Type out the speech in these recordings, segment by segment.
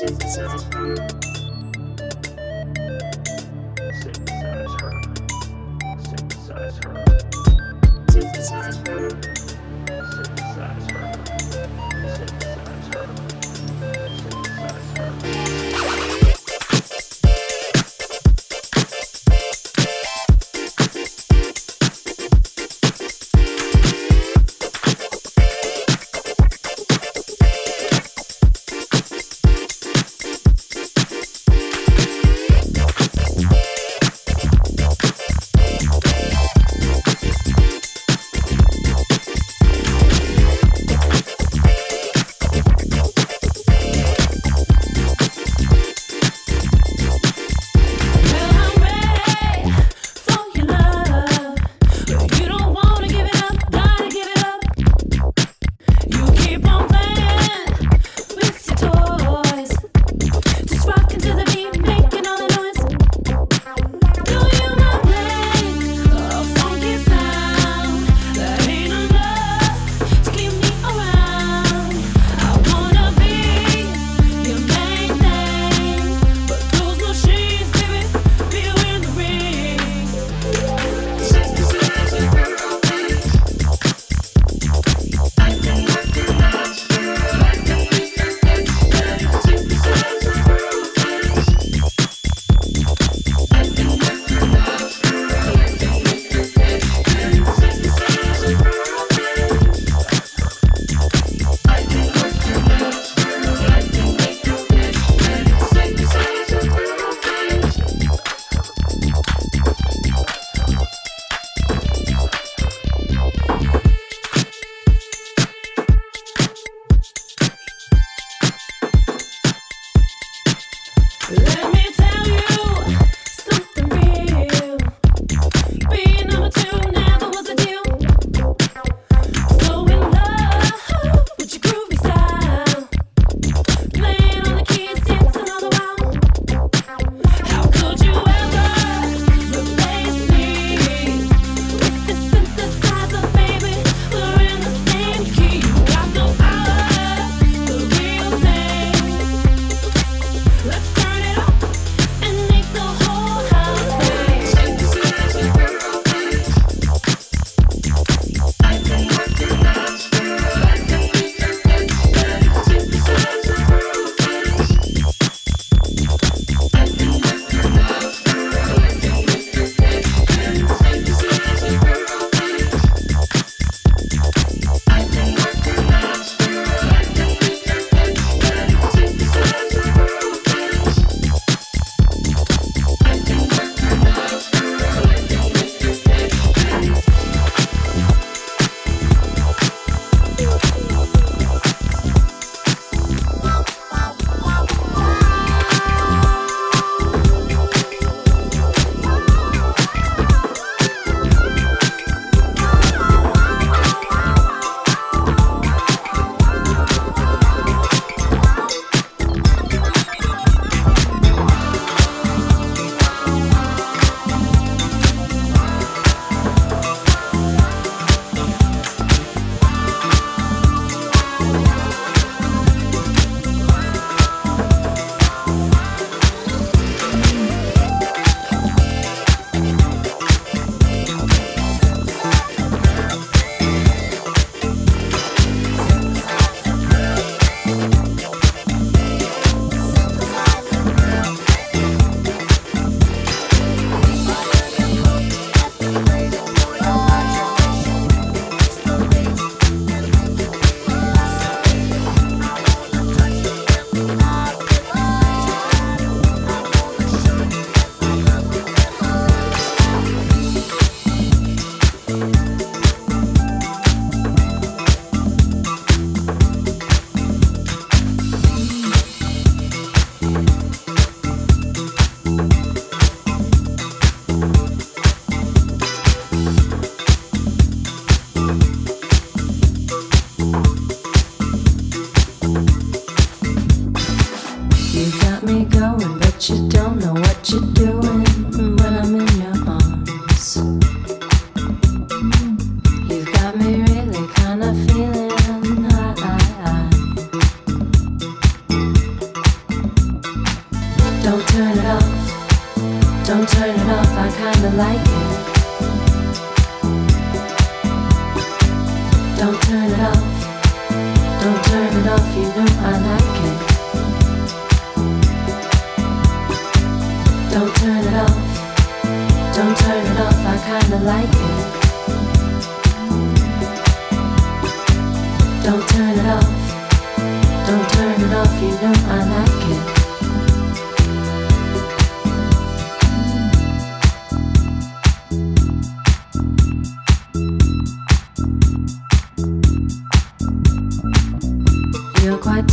synthesize her. Synthesize her. Synthesize her. Synthesize her.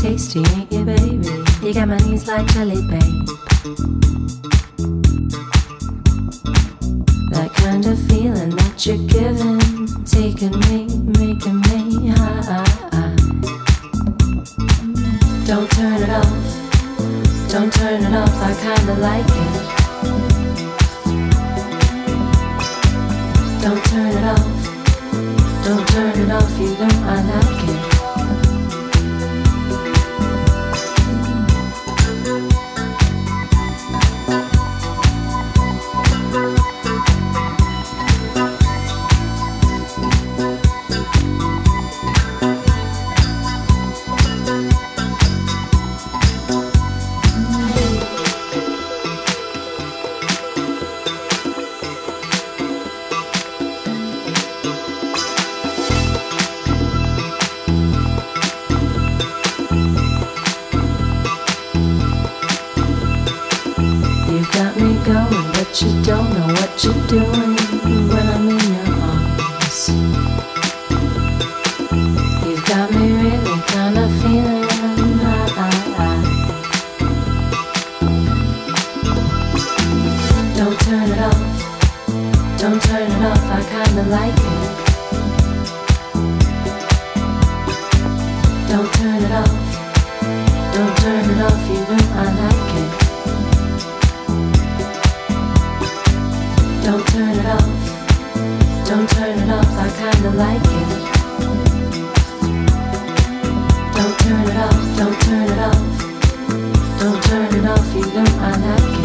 tasty, ain't you, baby? You got my knees like jelly, babe. That kind of feeling that you're giving, taking me, making me high. Don't turn it off, don't turn it off. I kinda like it. I like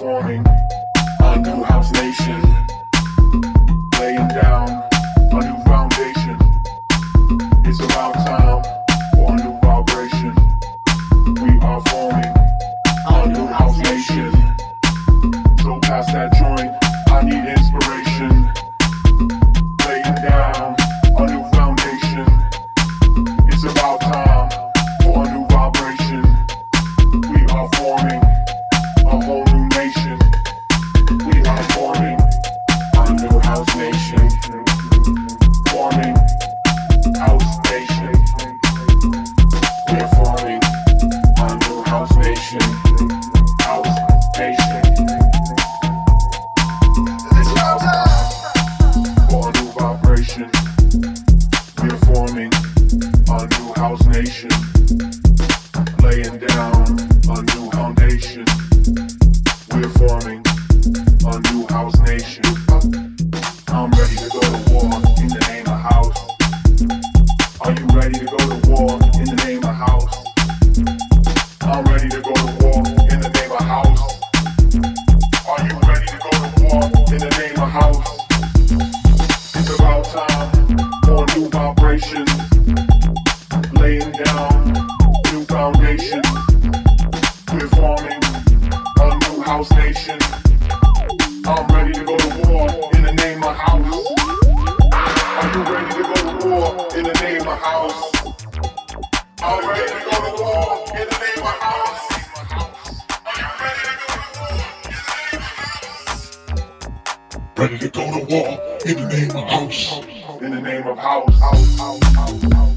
morning. go to war in the name of house. In the name of house. house, house, house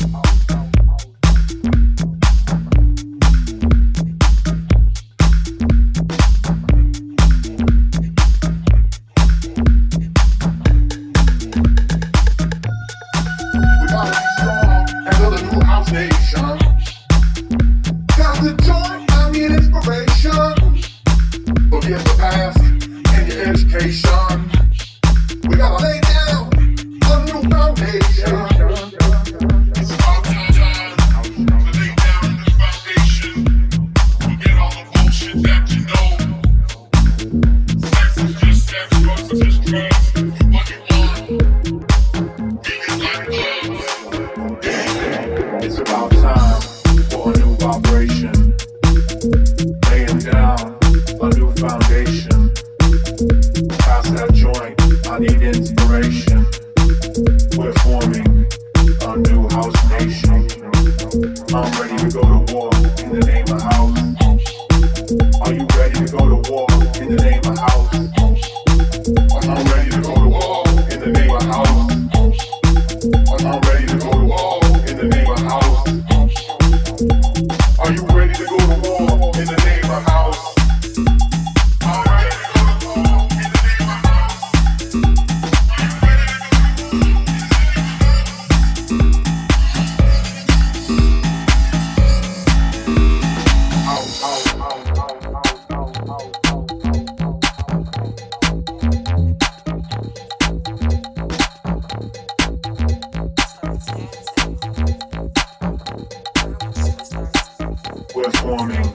We're forming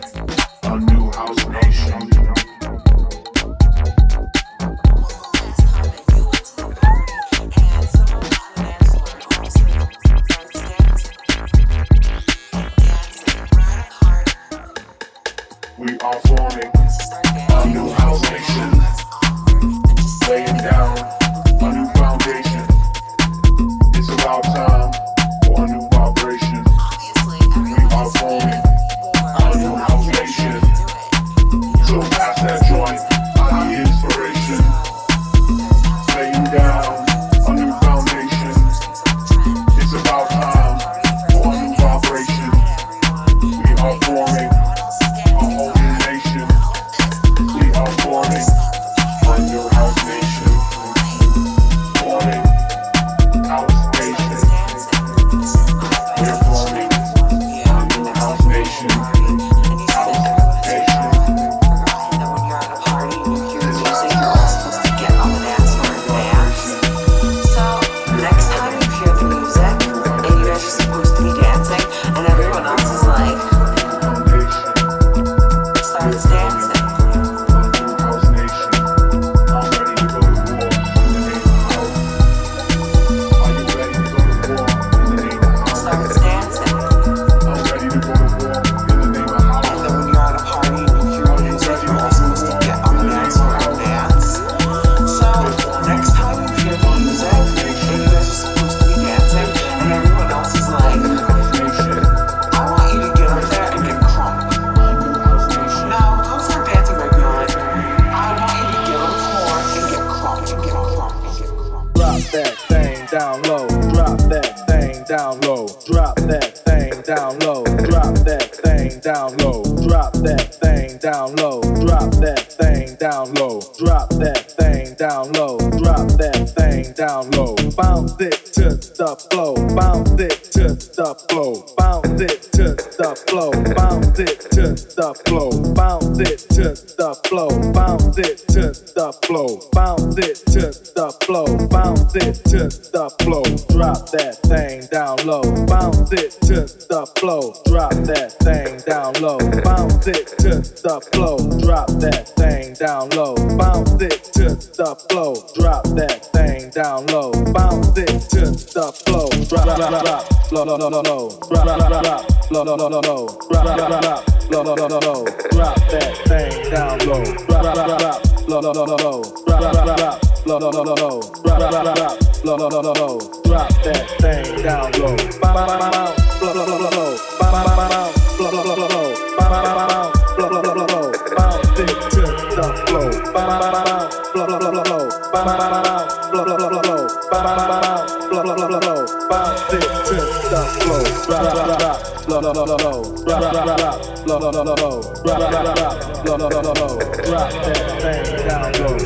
a new house nation. Drop that thing down low. Drop that thing down low. Drop that thing down low. Drop that thing down low. Drop that thing down low. Drop that thing down low. Drop that thing down low. Drop that thing down low. Bounce it to the flow, bounce it to the flow, bounce it to the flow, bounce it to the flow, bounce it to the flow, bounce it to the flow, bounce it to the flow, bounce it to the flow, drop that thing down low, bounce it to the flow, drop that thing down low, bounce it to the flow, drop that thing down low, bounce it to the flow, drop that thing down low, bounce it to the up, flow, rap, rap, rap, rap, flow, no, no, no, no, rap, rap, rap, rap, flow, no, no, no, no, rap, rap, rap, rap, flow, no, no, no, no, rap that thing down low, rap, rap, rap, rap, flow, no, no, no, no, rap, rap, rap, rap, flow, no, no, no, no, rap, rap, rap, rap, flow, no, no, no, no, rap that thing down low, ba ba ba ba, flow, flow, flow, flow, ba ba ba ba, flow, flow, flow, flow, ba ba ba ba, flow, flow, flow, flow, bounce it. Drop that thing down low.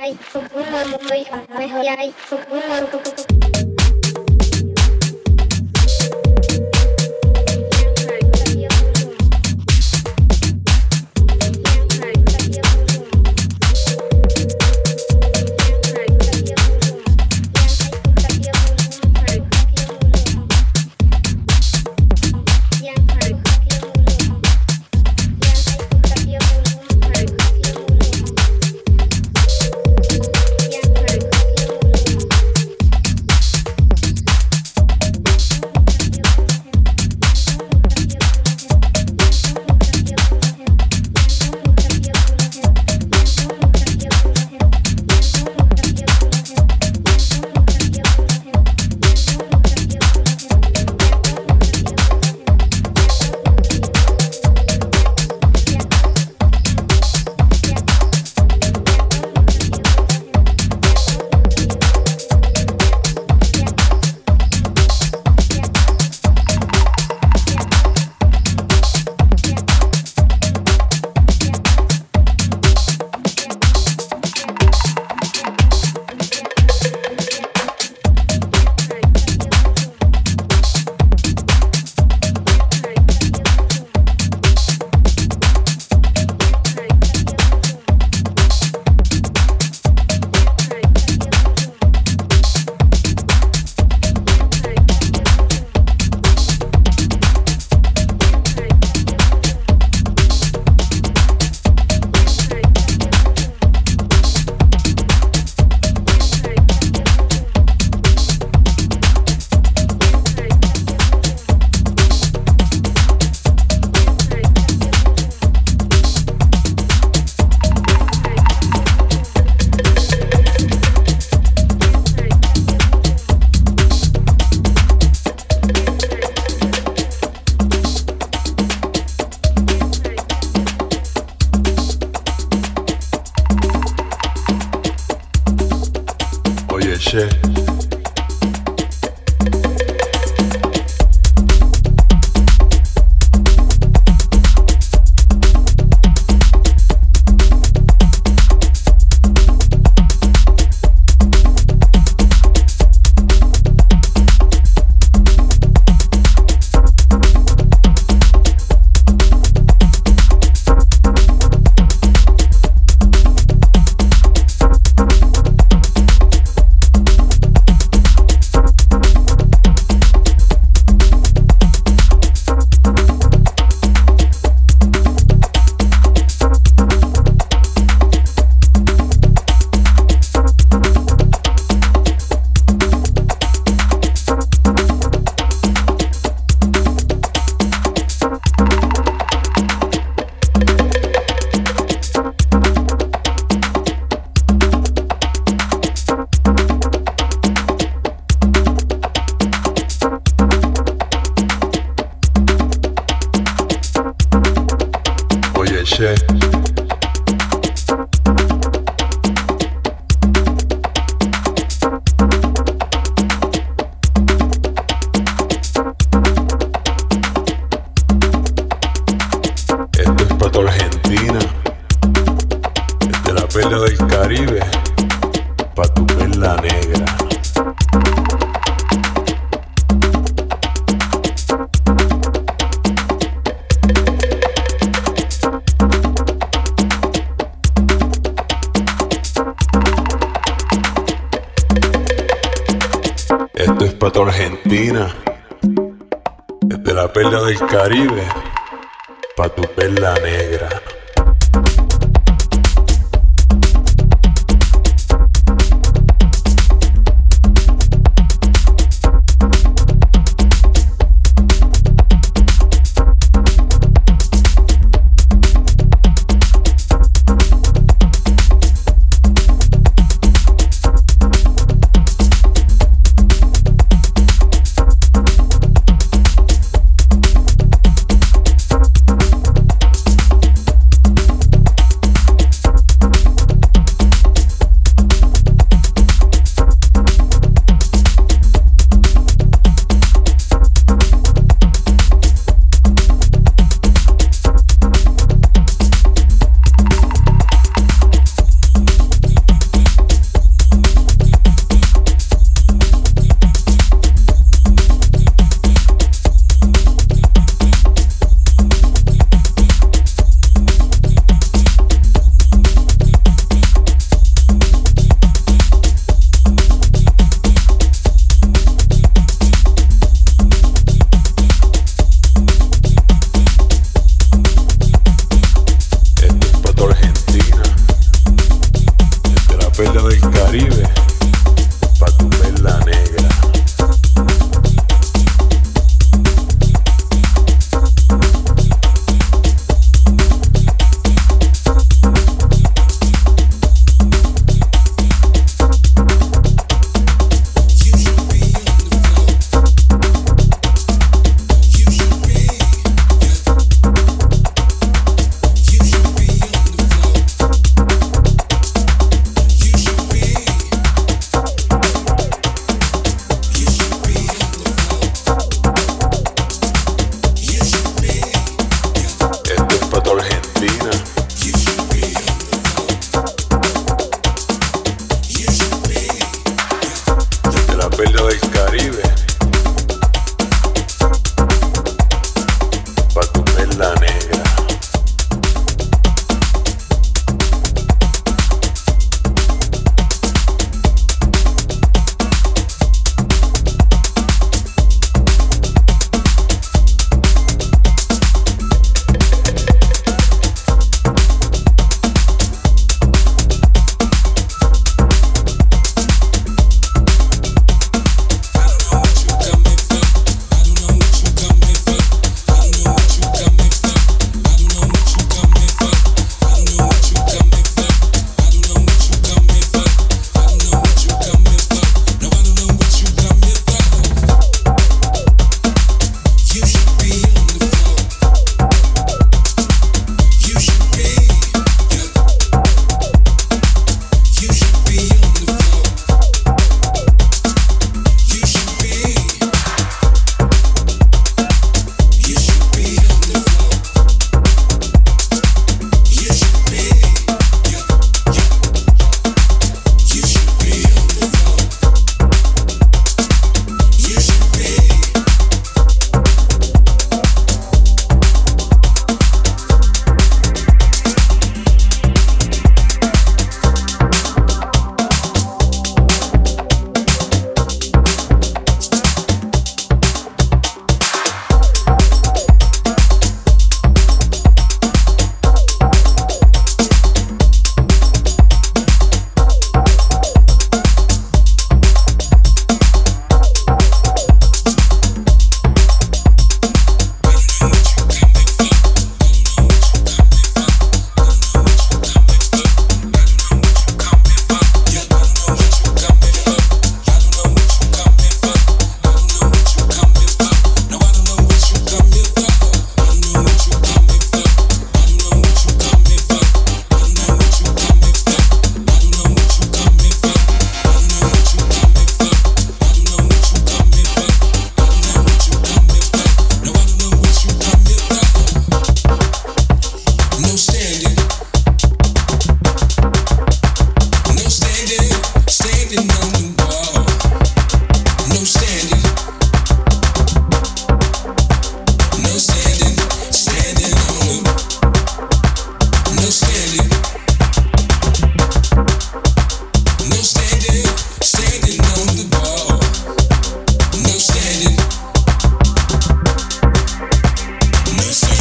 ơi, phục vụ mọi người, mọi người ơi, phục vụ mọi người. new